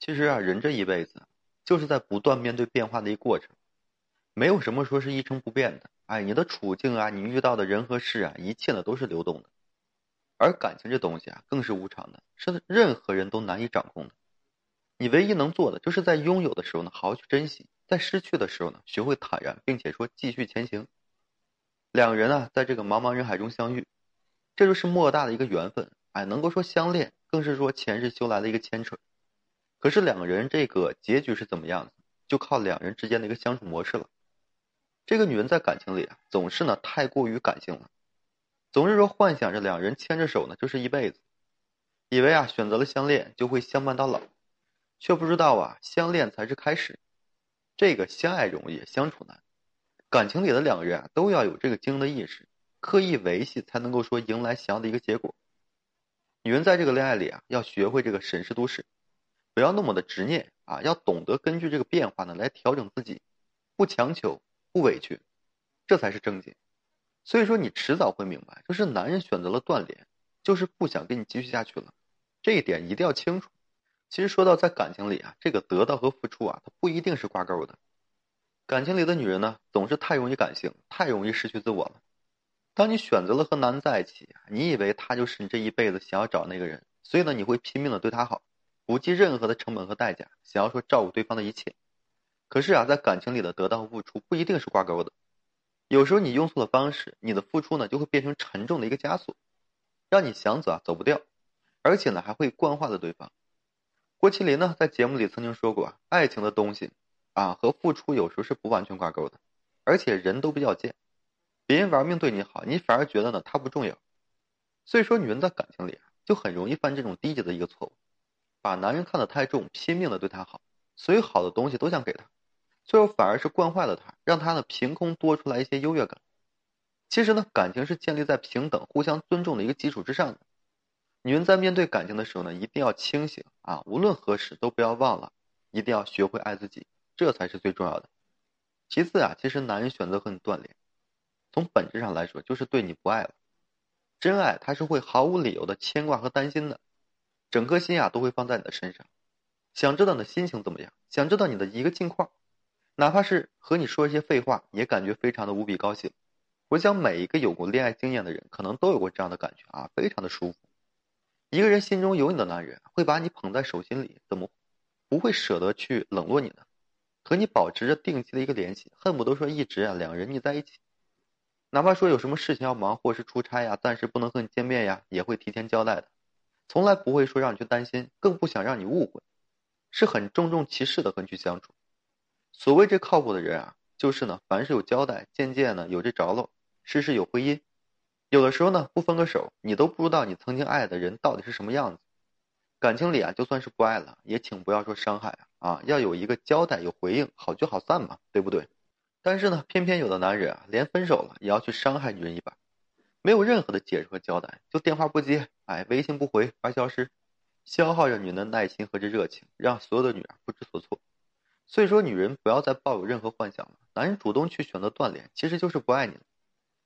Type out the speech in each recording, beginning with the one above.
其实啊，人这一辈子就是在不断面对变化的一个过程，没有什么说是一成不变的。哎，你的处境啊，你遇到的人和事啊，一切呢都是流动的。而感情这东西啊，更是无常的，是任何人都难以掌控的。你唯一能做的，就是在拥有的时候呢，好好去珍惜；在失去的时候呢，学会坦然，并且说继续前行。两人啊，在这个茫茫人海中相遇，这就是莫大的一个缘分。哎，能够说相恋，更是说前世修来的一个牵扯。可是两个人这个结局是怎么样子，就靠两人之间的一个相处模式了。这个女人在感情里啊，总是呢太过于感性了。总是说幻想着两人牵着手呢就是一辈子，以为啊选择了相恋就会相伴到老，却不知道啊相恋才是开始。这个相爱容易相处难，感情里的两个人啊都要有这个经营的意识，刻意维系才能够说迎来想要的一个结果。女人在这个恋爱里啊要学会这个审时度势，不要那么的执念啊，要懂得根据这个变化呢来调整自己，不强求不委屈，这才是正经。所以说，你迟早会明白，就是男人选择了断联，就是不想跟你继续下去了，这一点一定要清楚。其实说到在感情里啊，这个得到和付出啊，它不一定是挂钩的。感情里的女人呢，总是太容易感性，太容易失去自我了。当你选择了和男人在一起，你以为他就是你这一辈子想要找那个人，所以呢，你会拼命的对他好，不计任何的成本和代价，想要说照顾对方的一切。可是啊，在感情里的得到和付出不一定是挂钩的。有时候你用错了方式，你的付出呢就会变成沉重的一个枷锁，让你想走啊走不掉，而且呢还会惯坏了对方。郭麒麟呢在节目里曾经说过啊，爱情的东西啊和付出有时候是不完全挂钩的，而且人都比较贱，别人玩命对你好，你反而觉得呢他不重要。所以说女人在感情里啊就很容易犯这种低级的一个错误，把男人看得太重，拼命的对他好，所有好的东西都想给他。最后反而是惯坏了他，让他呢凭空多出来一些优越感。其实呢，感情是建立在平等、互相尊重的一个基础之上的。女人在面对感情的时候呢，一定要清醒啊！无论何时都不要忘了，一定要学会爱自己，这才是最重要的。其次啊，其实男人选择和你断联，从本质上来说就是对你不爱了。真爱他是会毫无理由的牵挂和担心的，整颗心啊都会放在你的身上，想知道你的心情怎么样，想知道你的一个近况。哪怕是和你说一些废话，也感觉非常的无比高兴。我想每一个有过恋爱经验的人，可能都有过这样的感觉啊，非常的舒服。一个人心中有你的男人，会把你捧在手心里，怎么不会舍得去冷落你呢？和你保持着定期的一个联系，恨不得说一直啊两个人腻在一起。哪怕说有什么事情要忙，或是出差呀，暂时不能和你见面呀，也会提前交代的，从来不会说让你去担心，更不想让你误会，是很郑重其事的和你去相处。所谓这靠谱的人啊，就是呢，凡事有交代，渐渐呢有这着落，事事有回音。有的时候呢，不分个手，你都不知道你曾经爱的人到底是什么样子。感情里啊，就算是不爱了，也请不要说伤害啊，啊，要有一个交代，有回应，好聚好散嘛，对不对？但是呢，偏偏有的男人啊，连分手了也要去伤害女人一把，没有任何的解释和交代，就电话不接，哎，微信不回，发消失，消耗着女人的耐心和这热情，让所有的女人不知所措。所以说，女人不要再抱有任何幻想了。男人主动去选择断联，其实就是不爱你了。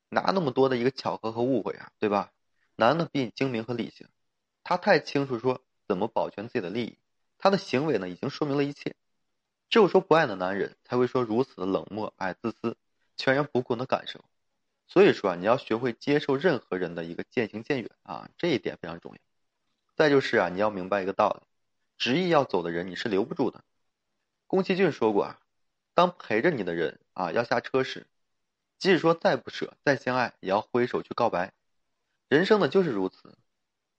哪那么多的一个巧合和误会啊，对吧？男的比你精明和理性，他太清楚说怎么保全自己的利益，他的行为呢已经说明了一切。只有说不爱的男人才会说如此的冷漠、爱自私、全然不顾你的感受。所以说啊，你要学会接受任何人的一个渐行渐远啊，这一点非常重要。再就是啊，你要明白一个道理：执意要走的人，你是留不住的。宫崎骏说过啊，当陪着你的人啊要下车时，即使说再不舍、再相爱，也要挥手去告白。人生呢就是如此，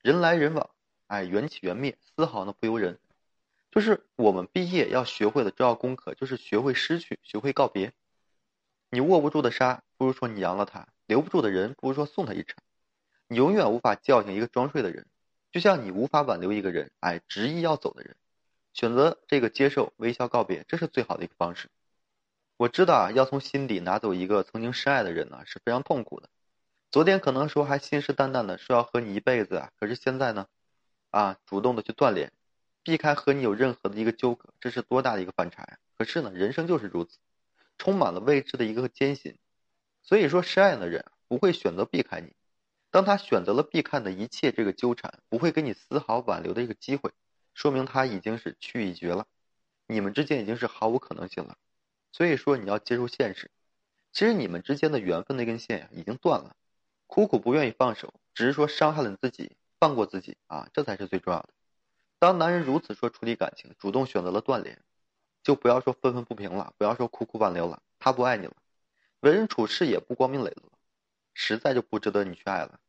人来人往，哎，缘起缘灭，丝毫呢不由人。就是我们毕业要学会的重要功课，就是学会失去，学会告别。你握不住的沙，不如说你扬了他；留不住的人，不如说送他一程。你永远无法叫醒一个装睡的人，就像你无法挽留一个人，哎，执意要走的人。选择这个接受微笑告别，这是最好的一个方式。我知道啊，要从心底拿走一个曾经深爱的人呢，是非常痛苦的。昨天可能说还信誓旦旦的说要和你一辈子啊，可是现在呢，啊，主动的去断联，避开和你有任何的一个纠葛，这是多大的一个反差呀！可是呢，人生就是如此，充满了未知的一个艰辛。所以说，深爱的人不会选择避开你，当他选择了避开的一切这个纠缠，不会给你丝毫挽留的一个机会。说明他已经是去意绝了，你们之间已经是毫无可能性了。所以说你要接受现实，其实你们之间的缘分那根线呀已经断了。苦苦不愿意放手，只是说伤害了你自己，放过自己啊，这才是最重要的。当男人如此说处理感情，主动选择了断联，就不要说愤愤不平了，不要说苦苦挽留了，他不爱你了，为人处事也不光明磊落，实在就不值得你去爱了。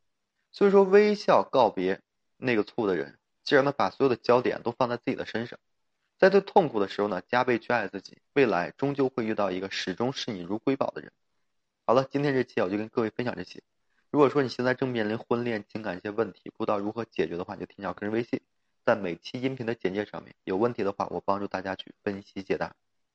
所以说，微笑告别那个错误的人，既然呢把所有的焦点都放在自己的身上，在最痛苦的时候呢，加倍去爱自己，未来终究会遇到一个始终视你如瑰宝的人。好了，今天这期我就跟各位分享这些。如果说你现在正面临婚恋情感一些问题，不知道如何解决的话，就添加个人微信，在每期音频的简介上面。有问题的话，我帮助大家去分析解答。